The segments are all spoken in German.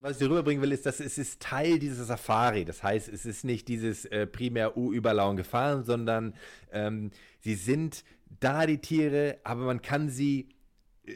Was ich dir rüberbringen will, ist, dass es ist Teil dieser Safari. Das heißt, es ist nicht dieses äh, primär U-Überlauen gefahren, sondern ähm, sie sind da, die Tiere, aber man kann sie äh,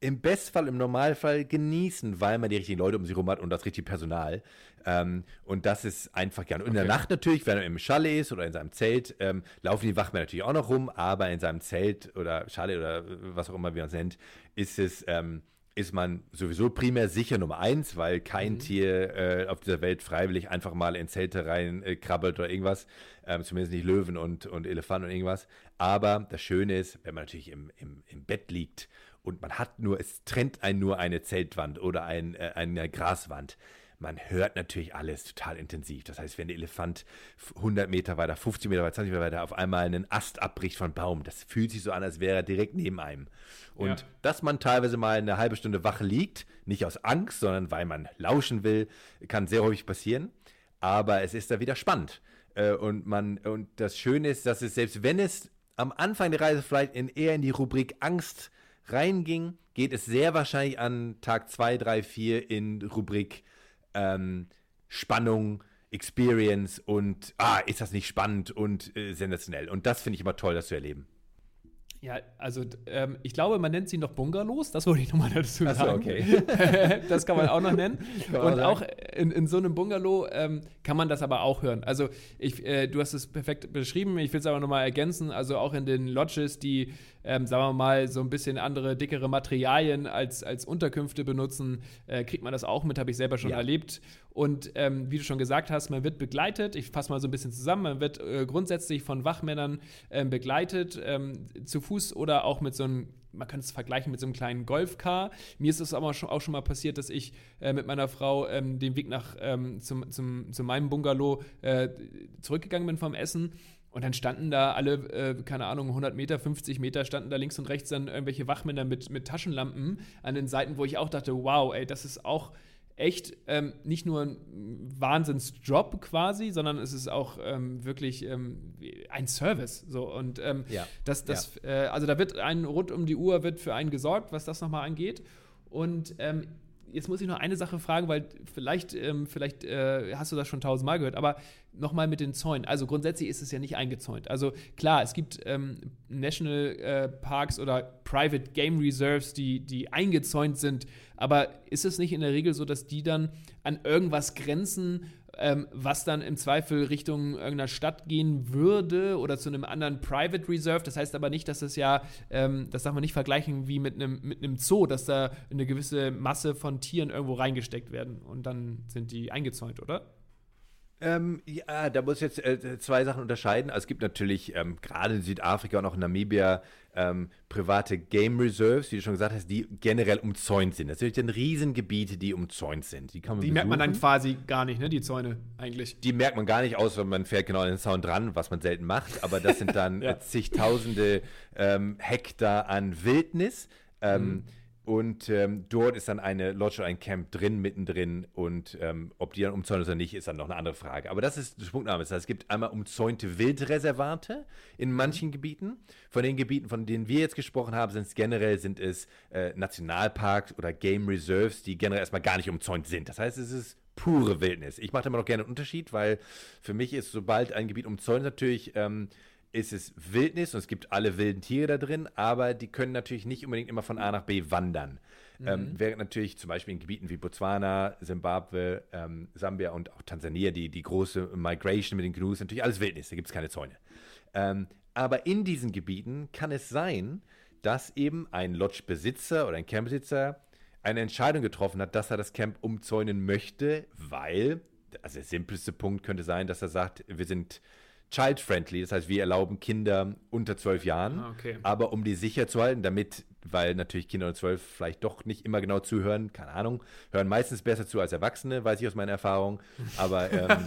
im Bestfall, im Normalfall genießen, weil man die richtigen Leute um sich herum hat und das richtige Personal. Ähm, und das ist einfach gerne. Und in der Nacht natürlich, wenn er im Chalet ist oder in seinem Zelt, ähm, laufen die Wachmänner natürlich auch noch rum, aber in seinem Zelt oder Chalet oder was auch immer wir uns nennt, ist es. Ähm, ist man sowieso primär sicher Nummer eins, weil kein Tier äh, auf dieser Welt freiwillig einfach mal in Zelte rein äh, krabbelt oder irgendwas. Ähm, zumindest nicht Löwen und, und Elefanten und irgendwas. Aber das Schöne ist, wenn man natürlich im, im, im Bett liegt und man hat nur, es trennt einen nur eine Zeltwand oder ein, äh, eine Graswand. Man hört natürlich alles total intensiv. Das heißt, wenn der Elefant 100 Meter weiter, 50 Meter weiter, 20 Meter weiter auf einmal einen Ast abbricht von Baum, das fühlt sich so an, als wäre er direkt neben einem. Und Ja. dass man teilweise mal eine halbe Stunde wach liegt, nicht aus Angst, sondern weil man lauschen will, kann sehr häufig passieren. Aber es ist da wieder spannend. Äh, Und, man, und das Schöne ist, dass es, selbst wenn es am Anfang der Reise vielleicht in, eher in die Rubrik Angst reinging, geht es sehr wahrscheinlich an Tag 2, 3, 4 in Rubrik ähm, Spannung, Experience und ah, ist das nicht spannend und äh, sensationell. Und das finde ich immer toll, das zu erleben. Ja, also ähm, ich glaube, man nennt sie noch Bungalows, das wollte ich nochmal dazu Ach so, sagen. okay. das kann man auch noch nennen. Und sagen. auch in, in so einem Bungalow ähm, kann man das aber auch hören. Also ich, äh, du hast es perfekt beschrieben, ich will es aber nochmal ergänzen. Also auch in den Lodges, die, ähm, sagen wir mal, so ein bisschen andere, dickere Materialien als, als Unterkünfte benutzen, äh, kriegt man das auch mit, habe ich selber schon Ja. erlebt. Und ähm, wie du schon gesagt hast, man wird begleitet. Ich fasse mal so ein bisschen zusammen. Man wird äh, grundsätzlich von Wachmännern ähm, begleitet, ähm, zu Fuß oder auch mit so einem, man könnte es vergleichen mit so einem kleinen Golfcar. Mir ist es aber schon, auch schon mal passiert, dass ich äh, mit meiner Frau ähm, den Weg nach ähm, zum, zum, zu meinem Bungalow äh, zurückgegangen bin vom Essen. Und dann standen da alle, äh, keine Ahnung, 100 Meter, 50 Meter, standen da links und rechts dann irgendwelche Wachmänner mit, mit Taschenlampen an den Seiten, wo ich auch dachte, wow, ey, das ist auch echt ähm, nicht nur ein Wahnsinnsjob quasi, sondern es ist auch ähm, wirklich ähm, ein Service. So und ähm, Ja. das, das, äh, also da wird ein rund um die Uhr wird für einen gesorgt, was das nochmal angeht. Und ähm, jetzt muss ich noch eine Sache fragen, weil vielleicht, ähm, vielleicht äh, hast du das schon tausendmal gehört, aber nochmal mit den Zäunen. Also grundsätzlich ist es ja nicht eingezäunt. Also klar, es gibt ähm, National äh, Parks oder Private Game Reserves, die, die eingezäunt sind, aber ist es nicht in der Regel so, dass die dann an irgendwas grenzen, ähm, was dann im Zweifel Richtung irgendeiner Stadt gehen würde oder zu einem anderen Private Reserve. Das heißt aber nicht, dass es ja, ähm, das darf man nicht vergleichen wie mit einem, mit einem Zoo, dass da eine gewisse Masse von Tieren irgendwo reingesteckt werden und dann sind die eingezäunt, oder? Ähm, ja, da muss ich jetzt äh, zwei Sachen unterscheiden. Also es gibt natürlich ähm, gerade in Südafrika und auch in Namibia ähm, private Game Reserves, wie du schon gesagt hast, die generell umzäunt sind. Das sind dann Riesengebiete, die umzäunt sind. Die kann man Die merkt man dann quasi gar nicht, ne? Die Zäune eigentlich. Die merkt man gar nicht aus, wenn man fährt genau an den Zaun dran, was man selten macht. Aber das sind dann Ja. zigtausende ähm, Hektar an Wildnis. Ähm, Mhm. Und ähm, dort ist dann eine Lodge oder ein Camp drin, mittendrin. Und ähm, ob die dann umzäunt ist oder nicht, ist dann noch eine andere Frage. Aber das ist der Punktname. Das heißt, es gibt einmal umzäunte Wildreservate in manchen Gebieten. Von den Gebieten, von denen wir jetzt gesprochen haben, sind es generell sind es äh, Nationalparks oder Game Reserves, die generell erstmal gar nicht umzäunt sind. Das heißt, es ist pure Wildnis. Ich mache da immer noch gerne einen Unterschied, weil für mich ist, sobald ein Gebiet umzäunt ist, natürlich ähm, ist es Wildnis und es gibt alle wilden Tiere da drin, aber die können natürlich nicht unbedingt immer von A nach B wandern. Ähm, während natürlich zum Beispiel in Gebieten wie Botswana, Zimbabwe, ähm, Sambia und auch Tansania die, die große Migration mit den Gnus, natürlich alles Wildnis, da gibt es keine Zäune. Ähm, aber in diesen Gebieten kann es sein, dass eben ein Lodge-Besitzer oder ein Campbesitzer eine Entscheidung getroffen hat, dass er das Camp umzäunen möchte, weil, also der simpelste Punkt könnte sein, dass er sagt, wir sind child-friendly, das heißt, wir erlauben Kinder unter zwölf Jahren, Ah, okay. aber um die sicher zu halten, damit, weil natürlich Kinder unter zwölf vielleicht doch nicht immer genau zuhören, keine Ahnung, hören meistens besser zu als Erwachsene, weiß ich aus meiner Erfahrung, aber ähm,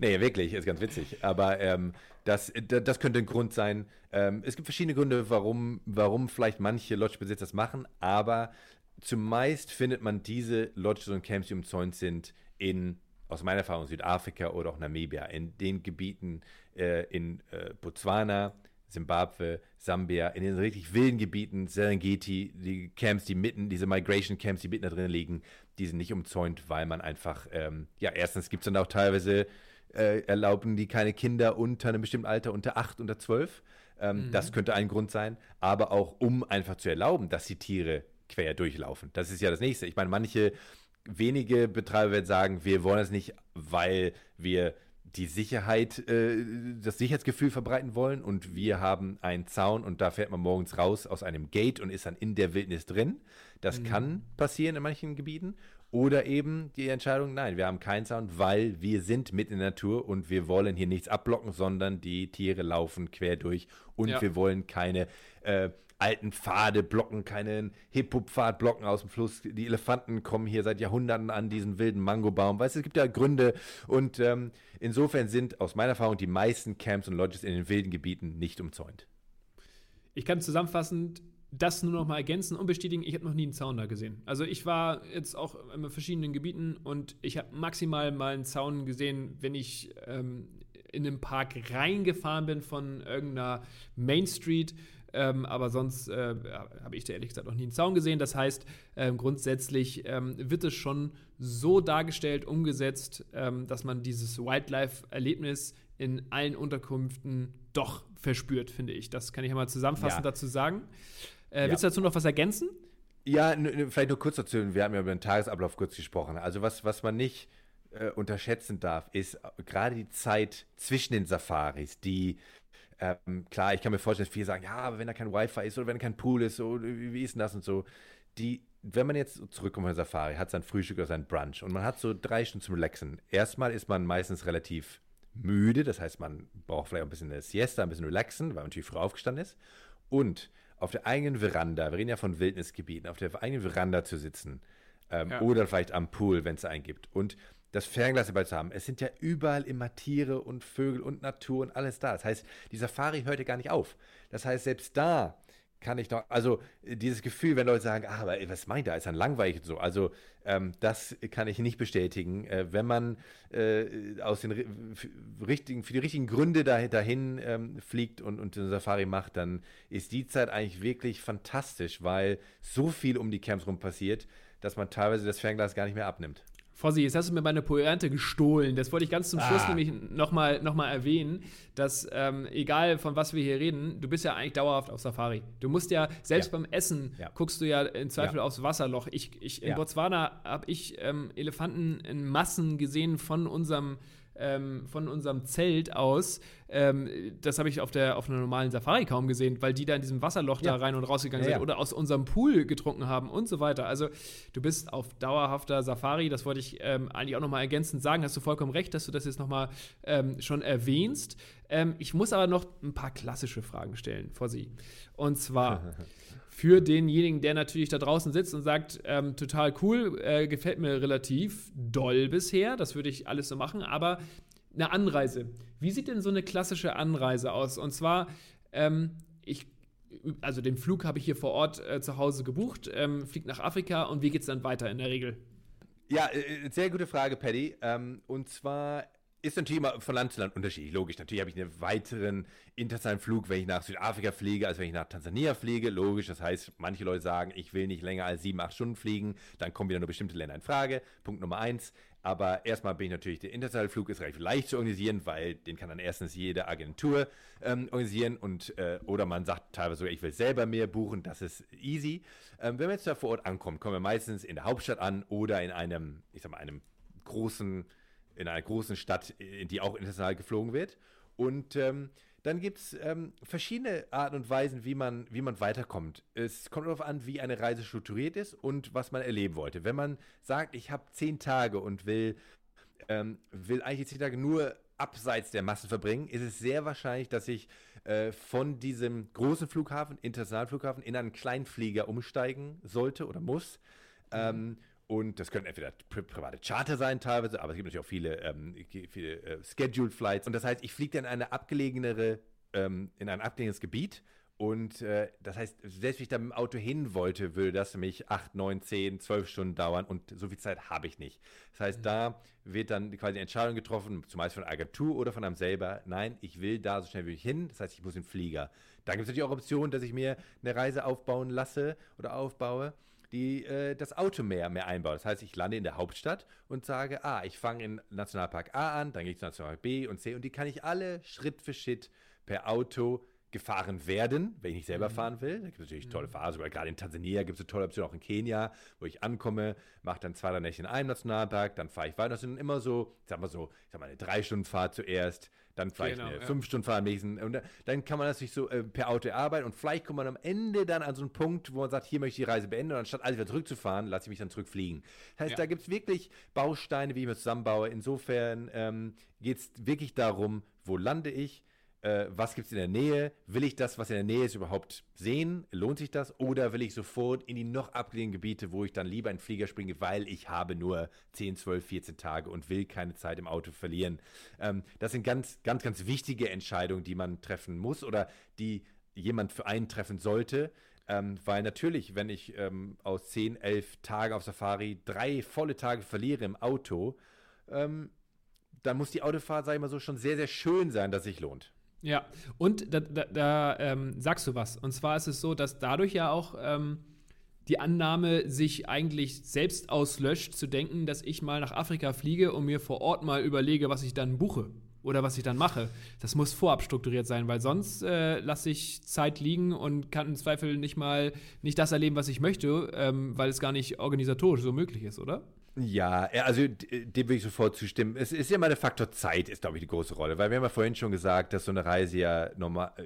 Nee, wirklich, ist ganz witzig. Aber ähm, das, das könnte ein Grund sein. Ähm, es gibt verschiedene Gründe, warum, warum vielleicht manche Lodge-Besitzer das machen, aber zumeist findet man diese Lodges und Camps, die umzäunt sind, in, aus meiner Erfahrung, Südafrika oder auch Namibia, in den Gebieten äh, in äh, Botswana, Zimbabwe, Sambia, in den richtig wilden Gebieten, Serengeti, die Camps, die mitten, diese Migration Camps, die mitten da drin liegen, die sind nicht umzäunt, weil man einfach, ähm, ja, erstens gibt es dann auch teilweise, äh, erlauben die keine Kinder unter einem bestimmten Alter, unter 8, unter 12. Ähm, Das könnte ein Grund sein, aber auch um einfach zu erlauben, dass die Tiere quer durchlaufen. Das ist ja das Nächste. Ich meine, manche wenige Betreiber werden sagen, wir wollen das nicht, weil wir die Sicherheit, äh, das Sicherheitsgefühl verbreiten wollen und wir haben einen Zaun und da fährt man morgens raus aus einem Gate und ist dann in der Wildnis drin. Das kann passieren in manchen Gebieten. Oder eben die Entscheidung, nein, wir haben keinen Zaun, weil wir sind mit in der Natur und wir wollen hier nichts abblocken, sondern die Tiere laufen quer durch und Ja. wir wollen keine äh, alten Pfade blocken, keinen Hip-Hop-Pfad blocken aus dem Fluss. Die Elefanten kommen hier seit Jahrhunderten an diesen wilden Mangobaum. Weißt du, es gibt ja Gründe und ähm, insofern sind aus meiner Erfahrung die meisten Camps und Lodges in den wilden Gebieten nicht umzäunt. Ich kann zusammenfassend das nur noch mal ergänzen und bestätigen, ich habe noch nie einen Zaun da gesehen. Also ich war jetzt auch in verschiedenen Gebieten und ich habe maximal mal einen Zaun gesehen, wenn ich ähm, in den Park reingefahren bin von irgendeiner Main Street. Ähm, aber sonst äh, habe ich da ehrlich gesagt noch nie einen Zaun gesehen. Das heißt, ähm, grundsätzlich ähm, wird es schon so dargestellt, umgesetzt, ähm, dass man dieses Wildlife-Erlebnis in allen Unterkünften doch verspürt, finde ich. Das kann ich ja mal zusammenfassend Ja. dazu sagen. Äh, Ja. Willst du dazu noch was ergänzen? Ja, vielleicht nur kurz dazu. Wir haben ja über den Tagesablauf kurz gesprochen. Also was, was man nicht äh, unterschätzen darf, ist äh, gerade die Zeit zwischen den Safaris, die ähm, klar, ich kann mir vorstellen, dass viele sagen, ja, aber wenn da kein Wi-Fi ist oder wenn kein Pool ist, so, wie, ist denn das und so. Die, wenn man jetzt zurückkommt von Safari, hat sein Frühstück oder sein Brunch und man hat so drei Stunden zum Relaxen. Erstmal ist man meistens relativ müde, das heißt, man braucht vielleicht auch ein bisschen eine Siesta, ein bisschen relaxen, weil man natürlich früh aufgestanden ist. Und auf der eigenen Veranda, wir reden ja von Wildnisgebieten, auf der eigenen Veranda zu sitzen ähm, Ja. oder vielleicht am Pool, wenn es einen gibt. Und das Fernglas dabei zu haben. Es sind ja überall immer Tiere und Vögel und Natur und alles da. Das heißt, die Safari hört ja gar nicht auf. Das heißt, selbst da kann ich noch, also äh, dieses Gefühl, wenn Leute sagen, ah, aber was meint er, ist dann langweilig und so. Also ähm, das kann ich nicht bestätigen. Äh, wenn man äh, aus den richtigen, für die richtigen Gründe dahin, dahin ähm, fliegt und, und eine Safari macht, dann ist die Zeit eigentlich wirklich fantastisch, weil so viel um die Camps rum passiert, dass man teilweise das Fernglas gar nicht mehr abnimmt. Fossi, jetzt hast du mir meine Pointe gestohlen. Das wollte ich ganz zum Schluss Ah. nämlich nochmal noch mal erwähnen, dass ähm, egal von was wir hier reden, du bist ja eigentlich dauerhaft auf Safari. Du musst ja, selbst Ja. beim Essen, Ja. guckst du ja in Zweifel Ja. aufs Wasserloch. Ich, ich, in. Botswana habe ich ähm, Elefanten in Massen gesehen von unserem ähm, von unserem Zelt aus. Ähm, das habe ich auf, der, auf einer normalen Safari kaum gesehen, weil die da in diesem Wasserloch da Ja. rein und rausgegangen Ja, sind ja. oder aus unserem Pool getrunken haben und so weiter. Also du bist auf dauerhafter Safari, das wollte ich ähm, eigentlich auch nochmal ergänzend sagen. Hast du vollkommen recht, dass du das jetzt nochmal ähm, schon erwähnst. Ähm, ich muss aber noch ein paar klassische Fragen stellen vor Sie. Und zwar für denjenigen, der natürlich da draußen sitzt und sagt, ähm, total cool, äh, gefällt mir relativ doll bisher, das würde ich alles so machen, aber eine Anreise. Wie sieht denn so eine klassische Anreise aus? Und zwar, ähm, ich, also den Flug habe ich hier vor Ort äh, zu Hause gebucht, ähm, fliegt nach Afrika und wie geht es dann weiter in der Regel? Ja, äh, sehr gute Frage, Paddy. Ähm, und zwar ist natürlich immer von Land zu Land unterschiedlich. Logisch, natürlich habe ich einen weiteren internationalen Flug, wenn ich nach Südafrika fliege, als wenn ich nach Tansania fliege. Logisch, das heißt, manche Leute sagen, ich will nicht länger als sieben, acht Stunden fliegen. Dann kommen wieder nur bestimmte Länder in Frage. Punkt Nummer eins. Aber erstmal bin ich natürlich, der internationale Flug ist relativ leicht zu organisieren, weil den kann dann erstens jede Agentur ähm, organisieren und äh, oder man sagt teilweise sogar, ich will selber mehr buchen, das ist easy. Ähm, wenn wir jetzt da vor Ort ankommen, kommen wir meistens in der Hauptstadt an oder in einem, ich sag mal, einem großen, in einer großen Stadt, in die auch international geflogen wird. Und ähm, dann gibt es ähm, verschiedene Arten und Weisen, wie man, wie man weiterkommt. Es kommt darauf an, wie eine Reise strukturiert ist und was man erleben wollte. Wenn man sagt, ich habe zehn Tage und will, ähm, will eigentlich zehn Tage nur abseits der Massen verbringen, ist es sehr wahrscheinlich, dass ich äh, von diesem großen Flughafen, internationalen Flughafen, in einen Kleinflieger umsteigen sollte oder muss. Ähm, und das können entweder pri private Charter sein teilweise, aber es gibt natürlich auch viele, ähm, viele äh, Scheduled Flights. Und das heißt, ich fliege dann in eine abgelegenere, ähm, in ein abgelegenes Gebiet. Und äh, das heißt, selbst wenn ich da mit dem Auto hin wollte, würde das mich 8, 9, 10, 12 Stunden dauern und so viel Zeit habe ich nicht. Das heißt, mhm. da wird dann quasi eine Entscheidung getroffen, zumeist von der Agentur oder von einem selber, nein, ich will da so schnell wie ich hin, das heißt, ich muss in den Flieger. Da gibt es natürlich auch Optionen, dass ich mir eine Reise aufbauen lasse oder aufbaue die äh, das Auto mehr, mehr einbaut. Das heißt, ich lande in der Hauptstadt und sage, ah, ich fange in Nationalpark A an, dann gehe ich zu Nationalpark B und C und die kann ich alle Schritt für Schritt per Auto gefahren werden, wenn ich nicht selber mhm. fahren will. Da gibt es natürlich mhm. tolle Phasen, aber gerade in Tansania gibt es eine tolle Option, auch in Kenia, wo ich ankomme, mache dann zwei, drei Nächte in einem Nationalpark, dann fahre ich weiter. Das sind immer so, ich sag mal so, ich sag mal eine drei Stunden Fahrt zuerst, dann vielleicht genau, eine ja. fünf Stunden Fahrt am nächsten. Und dann kann man das sich so äh, per Auto arbeiten und vielleicht kommt man am Ende dann an so einen Punkt, wo man sagt, hier möchte ich die Reise beenden und anstatt alles wieder zurückzufahren, lasse ich mich dann zurückfliegen. Das heißt, ja. da gibt es wirklich Bausteine, wie ich mir zusammenbaue. Insofern ähm, geht es wirklich darum, wo lande ich, äh, was gibt es in der Nähe? Will ich das, was in der Nähe ist, überhaupt sehen? Lohnt sich das? Oder will ich sofort in die noch abgelegenen Gebiete, wo ich dann lieber in den Flieger springe, weil ich habe nur 10, 12, 14 Tage und will keine Zeit im Auto verlieren? Ähm, das sind ganz, ganz, ganz wichtige Entscheidungen, die man treffen muss oder die jemand für einen treffen sollte. Ähm, weil natürlich, wenn ich ähm, aus 10, 11 Tagen auf Safari drei volle Tage verliere im Auto, ähm, dann muss die Autofahrt, sage ich mal so, schon sehr, sehr schön sein, dass sich lohnt. Ja, und da, da, da ähm, sagst du was. Und zwar ist es so, dass dadurch ja auch ähm, die Annahme sich eigentlich selbst auslöscht, zu denken, dass ich mal nach Afrika fliege und mir vor Ort mal überlege, was ich dann buche oder was ich dann mache. Das muss vorab strukturiert sein, weil sonst äh, lasse ich Zeit liegen und kann im Zweifel nicht mal nicht das erleben, was ich möchte, ähm, weil es gar nicht organisatorisch so möglich ist, oder? Ja, also dem will ich sofort zustimmen. Es ist ja immer der Faktor Zeit, ist, glaube ich, die große Rolle. Weil wir haben ja vorhin schon gesagt, dass so eine Reise ja normal äh,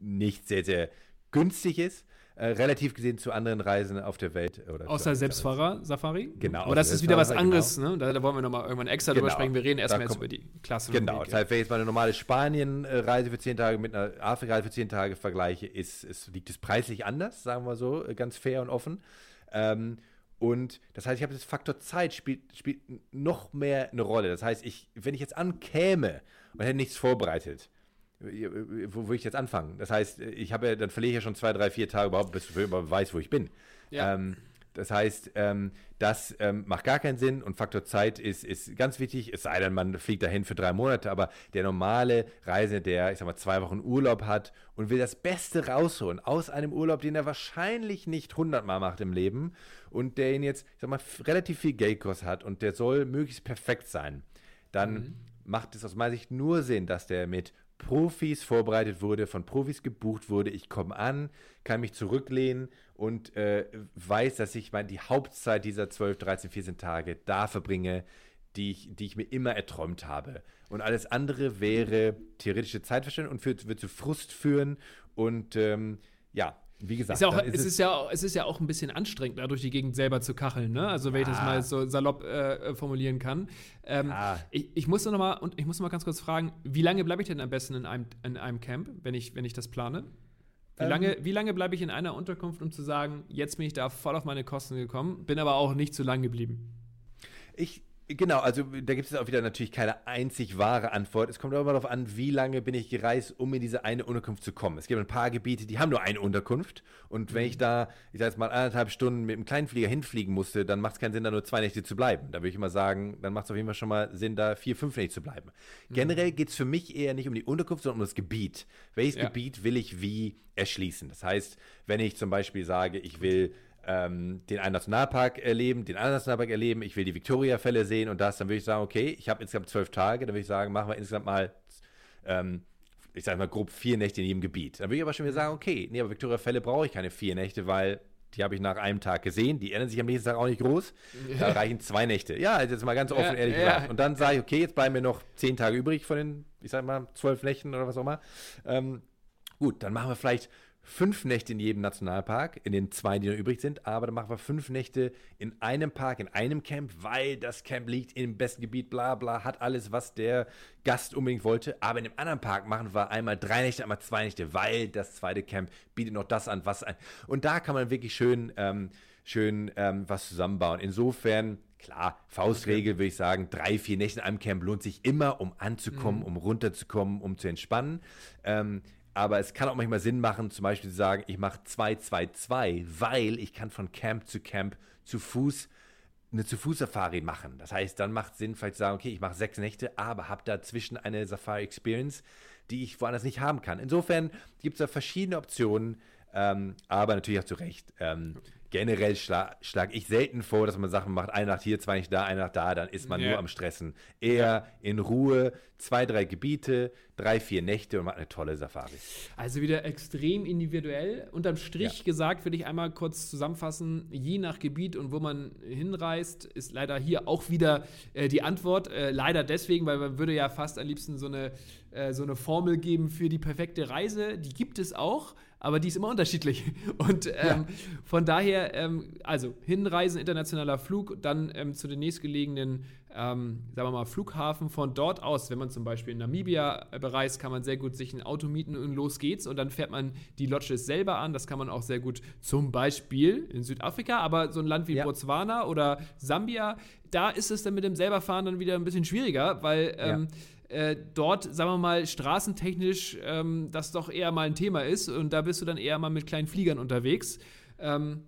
nicht sehr, sehr günstig ist. Äh, relativ gesehen zu anderen Reisen auf der Welt. Oder Außer Selbstfahrer-Safari? Genau. Aber das ist wieder was anderes, genau. ne? Da, da, wollen wir nochmal irgendwann extra genau. drüber sprechen. Wir reden erstmal jetzt über die Klasse. Genau. Das heißt, wenn ich jetzt mal eine normale Spanien-Reise für zehn Tage mit einer Afrika-Reise für zehn Tage vergleiche, ist, ist, liegt es preislich anders, sagen wir so, ganz fair und offen. Ähm, und das heißt, ich habe das Faktor Zeit spielt, spielt noch mehr eine Rolle. Das heißt, ich, wenn ich jetzt ankäme und hätte nichts vorbereitet, wo würde ich jetzt anfangen? Das heißt, ich habe dann verliere ich ja schon zwei, drei, vier Tage überhaupt, bis ich überhaupt weiß, wo ich bin. Ja. Ähm, das heißt, ähm, das ähm, macht gar keinen Sinn und Faktor Zeit ist, ist ganz wichtig, es sei denn, man fliegt dahin für drei Monate, aber der normale Reisende, der, ich sag mal, zwei Wochen Urlaub hat und will das Beste rausholen aus einem Urlaub, den er wahrscheinlich nicht hundertmal macht im Leben und der ihn jetzt, ich sag mal, relativ viel Geldkost hat und der soll möglichst perfekt sein, dann mhm. macht es aus meiner Sicht nur Sinn, dass der mit Profis vorbereitet wurde, von Profis gebucht wurde. Ich komme an, kann mich zurücklehnen und äh, weiß, dass ich meine, die Hauptzeit dieser 12, 13, 14 Tage da verbringe, die ich, die ich mir immer erträumt habe. Und alles andere wäre theoretische Zeitverschwendung und wird, wird zu Frust führen. Und ähm, ja, wie gesagt, ist ja auch, ist es, ist ja, es ist ja auch ein bisschen anstrengend, da durch die Gegend selber zu kacheln, ne? Also wenn ja. ich das mal so salopp äh, formulieren kann. Ähm, ja. ich, ich muss noch mal und ich muss noch mal ganz kurz fragen, wie lange bleibe ich denn am besten in einem, in einem Camp, wenn ich, wenn ich das plane? Wie lange, ähm, wie lange bleibe ich in einer Unterkunft, um zu sagen, jetzt bin ich da voll auf meine Kosten gekommen, bin aber auch nicht zu lang geblieben? Ich, Genau, also da gibt es auch wieder natürlich keine einzig wahre Antwort. Es kommt aber darauf an, wie lange bin ich gereist, um in diese eine Unterkunft zu kommen. Es gibt ein paar Gebiete, die haben nur eine Unterkunft. Und wenn ich mhm. da, ich sag jetzt mal, anderthalb Stunden mit dem Kleinflieger hinfliegen musste, dann macht es keinen Sinn, da nur zwei Nächte zu bleiben. Da würde ich immer sagen, dann macht es auf jeden Fall schon mal Sinn, da vier, fünf Nächte zu bleiben. Mhm. Generell geht es für mich eher nicht um die Unterkunft, sondern um das Gebiet. Welches ja. Gebiet will ich wie erschließen? Das heißt, wenn ich zum Beispiel sage, ich will ähm, den einen Nationalpark erleben, den anderen Nationalpark erleben, ich will die Victoria-Fälle sehen und das, dann würde ich sagen, okay, ich habe insgesamt zwölf Tage, dann würde ich sagen, machen wir insgesamt mal, ähm, ich sage mal grob vier Nächte in jedem Gebiet. Dann würde ich aber schon wieder sagen, okay, nee, aber Victoria-Fälle brauche ich keine vier Nächte, weil die habe ich nach einem Tag gesehen, die ändern sich am nächsten Tag auch nicht groß. Da reichen zwei Nächte. Ja, also jetzt mal ganz offen Ja, ehrlich ja. gesagt. Und dann sage ich, okay, jetzt bleiben mir noch zehn Tage übrig von den, ich sag mal, zwölf Nächten oder was auch immer. Ähm, gut, dann machen wir vielleicht fünf Nächte in jedem Nationalpark, in den zwei, die noch übrig sind, aber dann machen wir fünf Nächte in einem Park, in einem Camp, weil das Camp liegt im besten Gebiet, bla bla, hat alles, was der Gast unbedingt wollte. Aber in dem anderen Park machen wir einmal drei Nächte, einmal zwei Nächte, weil das zweite Camp bietet noch das an, was ein. Und da kann man wirklich schön, ähm, schön ähm, was zusammenbauen. Insofern, klar, Faustregel würde ich sagen, drei, vier Nächte in einem Camp lohnt sich immer, um anzukommen, um runterzukommen, um zu entspannen. Ähm, aber es kann auch manchmal Sinn machen, zum Beispiel zu sagen, ich mache 2, 2, 2, weil ich kann von Camp zu Camp zu Fuß eine zu Fuß Safari machen. Das heißt, dann macht Sinn, vielleicht zu sagen, okay, ich mache sechs Nächte, aber habe dazwischen eine Safari Experience, die ich woanders nicht haben kann. Insofern gibt es da verschiedene Optionen, ähm, aber natürlich hast du recht. Ähm, generell schla schlage ich selten vor, dass man Sachen macht, eine Nacht hier, zwei Nacht da, eine Nacht da, dann ist man Ja. nur am Stressen. Eher in Ruhe, zwei, drei Gebiete, drei, vier Nächte und macht eine tolle Safari. Also wieder extrem individuell. Unterm Strich gesagt, würde ich einmal kurz zusammenfassen, je nach Gebiet und wo man hinreist, ist leider hier auch wieder äh, die Antwort. Äh, leider deswegen, weil man würde ja fast am liebsten so eine, äh, so eine Formel geben für die perfekte Reise. Die gibt es auch, aber die ist immer unterschiedlich. Und ähm, von daher, ähm, also hinreisen, internationaler Flug, dann ähm, zu den nächstgelegenen, ähm, sagen wir mal, Flughafen. Von dort aus, wenn man zum Beispiel in Namibia äh, bereist, kann man sehr gut sich ein Auto mieten und los geht's. Und dann fährt man die Lodges selber an. Das kann man auch sehr gut zum Beispiel in Südafrika, aber so ein Land wie Ja. Botswana oder Sambia, da ist es dann mit dem selberfahren dann wieder ein bisschen schwieriger, weil ähm, äh, dort, sagen wir mal, straßentechnisch ähm, das doch eher mal ein Thema ist und da bist du dann eher mal mit kleinen Fliegern unterwegs. Ähm,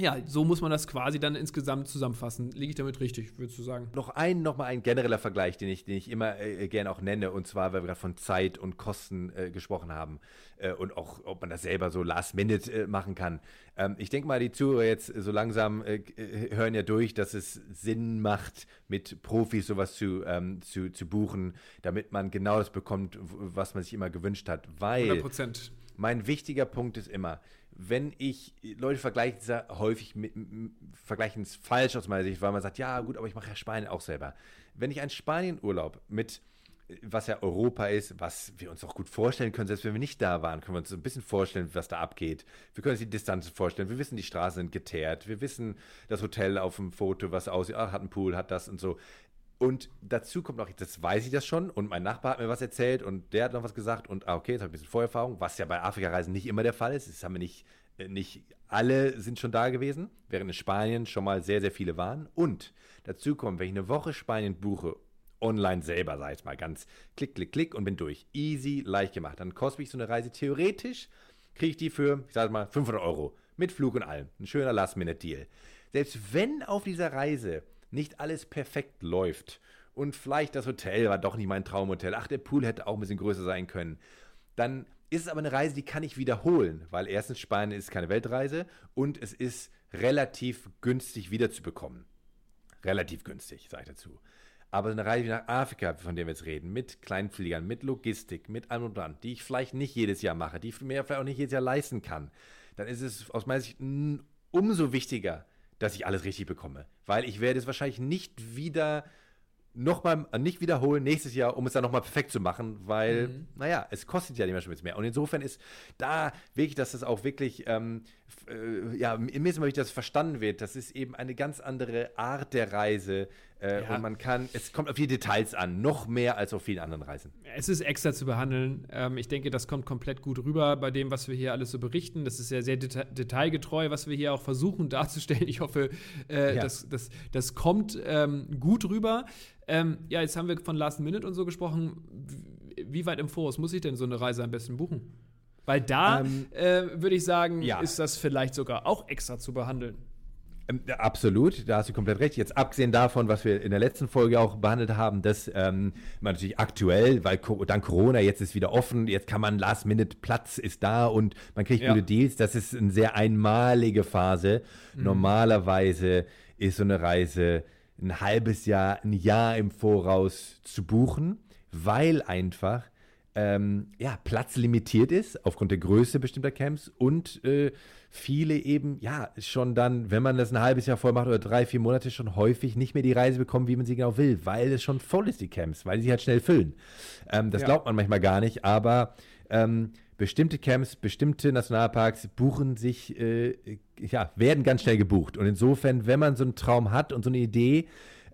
ja, so muss man das quasi dann insgesamt zusammenfassen. Liege ich damit richtig, würdest du sagen? Noch ein, noch mal ein genereller Vergleich, den ich, den ich immer äh, gerne auch nenne, und zwar, weil wir gerade von Zeit und Kosten äh, gesprochen haben äh, und auch, ob man das selber so last minute äh, machen kann. Ähm, ich denke mal, die Zuhörer jetzt so langsam äh, äh, hören ja durch, dass es Sinn macht, mit Profis sowas zu, ähm, zu, zu buchen, damit man genau das bekommt, was man sich immer gewünscht hat. Weil 100 Prozent. Mein wichtiger Punkt ist immer, wenn ich, Leute vergleichen es häufig mit, vergleichen es falsch aus meiner Sicht, weil man sagt, ja gut, aber ich mache ja Spanien auch selber. Wenn ich einen Spanienurlaub mit, was ja Europa ist, was wir uns auch gut vorstellen können, selbst wenn wir nicht da waren, können wir uns ein bisschen vorstellen, was da abgeht. Wir können uns die Distanzen vorstellen, wir wissen, die Straßen sind geteert, wir wissen, das Hotel auf dem Foto, was aussieht, ah, hat einen Pool, hat das und so. Und dazu kommt noch, das weiß ich das schon und mein Nachbar hat mir was erzählt und der hat noch was gesagt und ah, okay, jetzt habe ich ein bisschen Vorerfahrung, was ja bei Afrika-Reisen nicht immer der Fall ist. Das haben wir nicht, äh, nicht alle sind schon da gewesen, während in Spanien schon mal sehr, sehr viele waren. Und dazu kommt, wenn ich eine Woche Spanien buche, online selber, sag ich mal, ganz klick, klick, klick und bin durch. Easy, leicht gemacht. Dann kostet mich so eine Reise theoretisch, kriege ich die für, ich sage mal, 500 Euro. Mit Flug und allem. Ein schöner Last-Minute-Deal. Selbst wenn auf dieser Reise nicht alles perfekt läuft und vielleicht das Hotel war doch nicht mein Traumhotel, ach, der Pool hätte auch ein bisschen größer sein können, dann ist es aber eine Reise, die kann ich wiederholen, weil erstens Spanien ist keine Weltreise und es ist relativ günstig wiederzubekommen. Relativ günstig, sage ich dazu. Aber eine Reise nach Afrika, von der wir jetzt reden, mit Kleinfliegern, mit Logistik, mit allem und dran, die ich vielleicht nicht jedes Jahr mache, die ich mir vielleicht auch nicht jedes Jahr leisten kann, dann ist es aus meiner Sicht umso wichtiger, dass ich alles richtig bekomme. Weil ich werde es wahrscheinlich nicht wieder nochmal nicht wiederholen nächstes Jahr, um es dann nochmal perfekt zu machen, weil, naja, es kostet ja nicht mehr mehr. Und insofern ist da wirklich, dass das auch wirklich, ähm, äh, ja, mir ist wichtig, dass es verstanden wird. Das ist eben eine ganz andere Art der Reise äh, Ja. und man kann, es kommt auf die Details an, noch mehr als auf vielen anderen Reisen. Es ist extra zu behandeln. Ähm, ich denke, das kommt komplett gut rüber bei dem, was wir hier alles so berichten. Das ist ja sehr deta detailgetreu, was wir hier auch versuchen darzustellen. Ich hoffe, äh, Ja. das, das, das kommt ähm, gut rüber. Ähm, ja, jetzt haben wir von Last Minute und so gesprochen. Wie- weit im Voraus muss ich denn so eine Reise am besten buchen? Weil da Ähm, äh, würde ich sagen, ja. ist das vielleicht sogar auch extra zu behandeln. Ähm, absolut, da hast du komplett recht. Jetzt abgesehen davon, was wir in der letzten Folge auch behandelt haben, dass ähm, man natürlich aktuell, weil dank Corona jetzt ist wieder offen, jetzt kann man Last Minute Platz ist da und man kriegt Ja. gute Deals. Das ist eine sehr einmalige Phase. Normalerweise ist so eine Reise ein halbes Jahr, ein Jahr im Voraus zu buchen, weil einfach ähm, ja, platzlimitiert ist aufgrund der Größe bestimmter Camps und äh, viele eben, ja, schon dann, wenn man das ein halbes Jahr voll macht oder drei, vier Monate, schon häufig nicht mehr die Reise bekommen, wie man sie genau will, weil es schon voll ist, die Camps, weil sie halt schnell füllen. Ähm, das ja. glaubt man manchmal gar nicht, aber ähm, bestimmte Camps, bestimmte Nationalparks buchen sich, äh, ja, werden ganz schnell gebucht. Und insofern, wenn man so einen Traum hat und so eine Idee,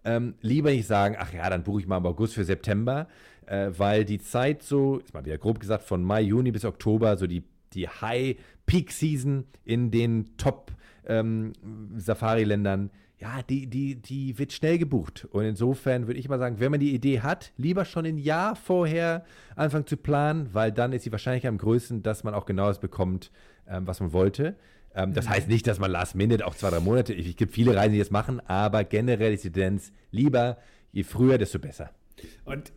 ähm, lieber nicht sagen, ach ja, dann buche ich mal im August für September, äh, weil die Zeit so, ist mal wieder grob gesagt, von Mai, Juni bis Oktober, so die, die High-Peak-Season in den Top-Safari-Ländern, ähm, ja, die, die, die wird schnell gebucht. Und insofern würde ich mal sagen, wenn man die Idee hat, lieber schon ein Jahr vorher anfangen zu planen, weil dann ist die Wahrscheinlichkeit am größten, dass man auch genau das bekommt, ähm, was man wollte. Ähm, das mhm. heißt nicht, dass man last minute auch zwei, drei Monate, es gibt viele Reisen, die das machen, aber generell ist die Tendenz lieber, je früher, desto besser. Und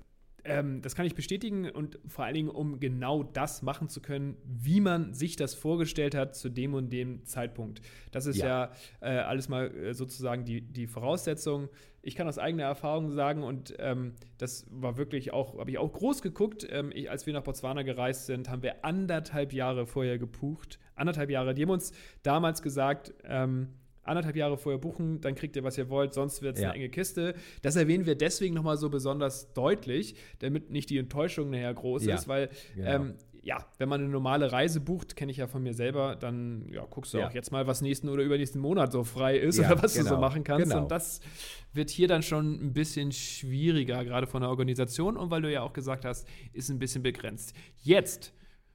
ähm, das kann ich bestätigen und vor allen Dingen, um genau das machen zu können, wie man sich das vorgestellt hat zu dem und dem Zeitpunkt. Das ist ja, ja äh, alles mal äh, sozusagen die, die Voraussetzung. Ich kann aus eigener Erfahrung sagen und ähm, das war wirklich auch, habe ich auch groß geguckt. Ähm, ich, als wir nach Botswana gereist sind, haben wir anderthalb Jahre vorher gebucht. Anderthalb Jahre. Die haben uns damals gesagt, ähm, anderthalb Jahre vorher buchen, dann kriegt ihr, was ihr wollt, sonst wird es ja. eine enge Kiste. Das erwähnen wir deswegen nochmal so besonders deutlich, damit nicht die Enttäuschung nachher groß ja. ist, weil genau. ähm, ja, wenn man eine normale Reise bucht, kenne ich ja von mir selber, dann ja, guckst du ja. auch jetzt mal, was nächsten oder übernächsten Monat so frei ist oder was genau. du so genau. machen kannst. Genau. Und das wird hier dann schon ein bisschen schwieriger, gerade von der Organisation. Und weil du ja auch gesagt hast, ist ein bisschen begrenzt. Jetzt,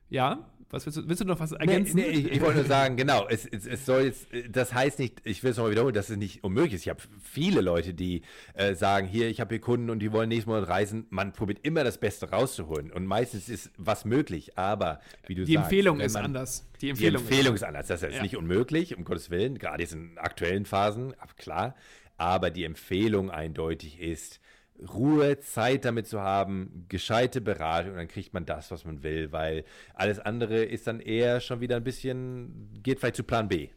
ja, was willst du, willst du noch was ergänzen? Nee, nee, ich, ich, wollte nur sagen, genau, es, es, es, soll jetzt, das heißt nicht, ich will es nochmal wiederholen, dass es nicht unmöglich ist. Ich habe viele Leute, die äh, sagen, hier, ich habe hier Kunden und die wollen nächsten Monat reisen. Man probiert immer das Beste rauszuholen und meistens ist was möglich, aber wie du die sagst. Empfehlung ist anders. Die Empfehlung, die Empfehlung ist anders. Das ist ja. nicht unmöglich, um Gottes Willen, gerade jetzt in aktuellen Phasen, klar. Aber die Empfehlung eindeutig ist, Ruhe, Zeit damit zu haben, gescheite Beratung und dann kriegt man das, was man will, weil alles andere ist dann eher schon wieder ein bisschen, geht vielleicht zu Plan B.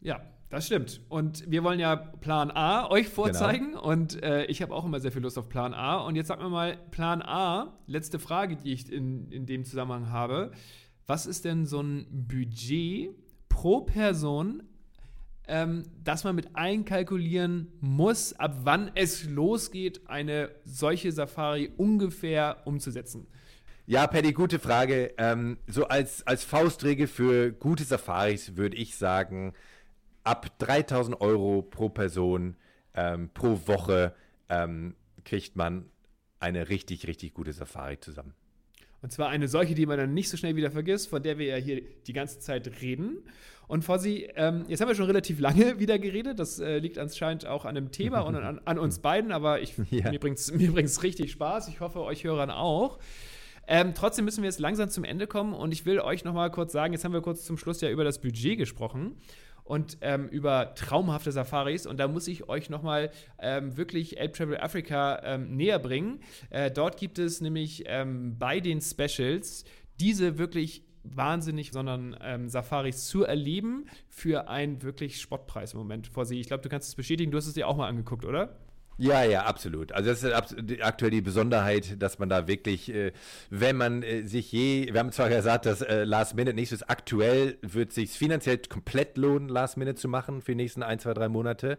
Ja, das stimmt. Und wir wollen ja Plan A euch vorzeigen genau. und äh, ich habe auch immer sehr viel Lust auf Plan A. Und jetzt sag mir mal, Plan A, letzte Frage, die ich in, in dem Zusammenhang habe. Was ist denn so ein Budget pro Person ähm, dass man mit einkalkulieren muss, ab wann es losgeht, eine solche Safari ungefähr umzusetzen. Ja, Paddy, gute Frage. Ähm, so als, als Faustregel für gute Safaris würde ich sagen, ab 3000 Euro pro Person ähm, pro Woche ähm, kriegt man eine richtig, richtig gute Safari zusammen. Und zwar eine solche, die man dann nicht so schnell wieder vergisst, von der wir ja hier die ganze Zeit reden. Und Fossi, ähm, jetzt haben wir schon relativ lange wieder geredet. Das äh, liegt anscheinend auch an dem Thema und an, an uns beiden, aber ich, ja. mir bringt es mir bringt's richtig Spaß. Ich hoffe, euch Hörern auch. Ähm, trotzdem müssen wir jetzt langsam zum Ende kommen und ich will euch noch mal kurz sagen, jetzt haben wir kurz zum Schluss ja über das Budget gesprochen und ähm, über traumhafte Safaris. Und da muss ich euch nochmal ähm, wirklich Ape Travel Africa ähm, näher bringen. Äh, dort gibt es nämlich ähm, bei den Specials diese wirklich wahnsinnig, sondern ähm, Safaris zu erleben für einen wirklich Spottpreis im Moment vor sie. Ich glaube, du kannst es bestätigen. Du hast es dir auch mal angeguckt, oder? Ja, ja, absolut. Also das ist aktuell die Besonderheit, dass man da wirklich, äh, wenn man äh, sich je, wir haben zwar gesagt, dass äh, Last Minute nicht so ist, aktuell wird sich finanziell komplett lohnen, Last Minute zu machen für die nächsten ein, zwei, drei Monate.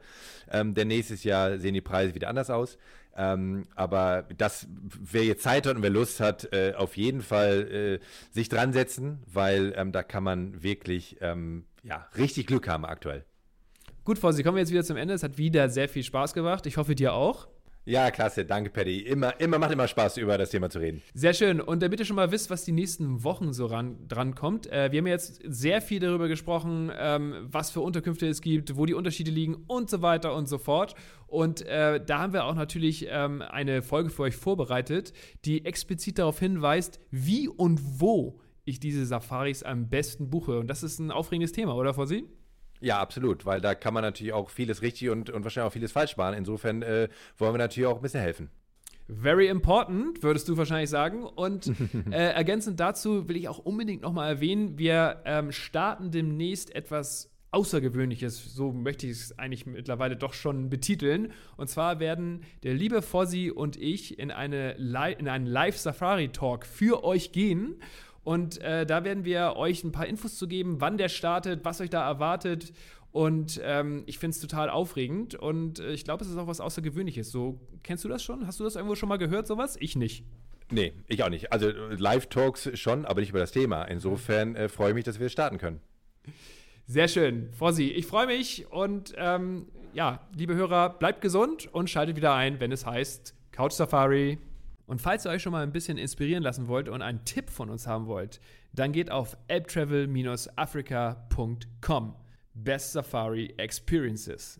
Ähm, denn nächstes Jahr sehen die Preise wieder anders aus. Ähm, aber das, wer jetzt Zeit hat und wer Lust hat, äh, auf jeden Fall äh, sich dran setzen, weil ähm, da kann man wirklich ähm, ja, richtig Glück haben aktuell. Gut, Fossi, kommen wir jetzt wieder zum Ende. Es hat wieder sehr viel Spaß gemacht. Ich hoffe, dir auch. Ja, klasse. Danke, Paddy. Immer, immer macht immer Spaß, über das Thema zu reden. Sehr schön. Und damit ihr schon mal wisst, was die nächsten Wochen so ran, dran kommt, äh, wir haben jetzt sehr viel darüber gesprochen, ähm, was für Unterkünfte es gibt, wo die Unterschiede liegen und so weiter und so fort. Und äh, da haben wir auch natürlich ähm, eine Folge für euch vorbereitet, die explizit darauf hinweist, wie und wo ich diese Safaris am besten buche. Und das ist ein aufregendes Thema, oder Fossi? Ja, absolut, weil da kann man natürlich auch vieles richtig und, und wahrscheinlich auch vieles falsch machen. Insofern äh, wollen wir natürlich auch ein bisschen helfen. Very important, würdest du wahrscheinlich sagen. Und äh, ergänzend dazu will ich auch unbedingt nochmal erwähnen, wir ähm, starten demnächst etwas Außergewöhnliches, so möchte ich es eigentlich mittlerweile doch schon betiteln. Und zwar werden der liebe Fossi und ich in, eine in einen Live-Safari-Talk für euch gehen. Und äh, da werden wir euch ein paar Infos zu geben, wann der startet, was euch da erwartet. Und ähm, ich finde es total aufregend und äh, ich glaube, es ist auch was Außergewöhnliches. So, kennst du das schon? Hast du das irgendwo schon mal gehört, sowas? Ich nicht. Nee, ich auch nicht. Also Live-Talks schon, aber nicht über das Thema. Insofern äh, freue ich mich, dass wir starten können. Sehr schön. Fossi, ich freue mich und ähm, ja, liebe Hörer, bleibt gesund und schaltet wieder ein, wenn es heißt Couch Safari. Und falls ihr euch schon mal ein bisschen inspirieren lassen wollt und einen Tipp von uns haben wollt, dann geht auf elbtravel-africa.com. Best Safari Experiences.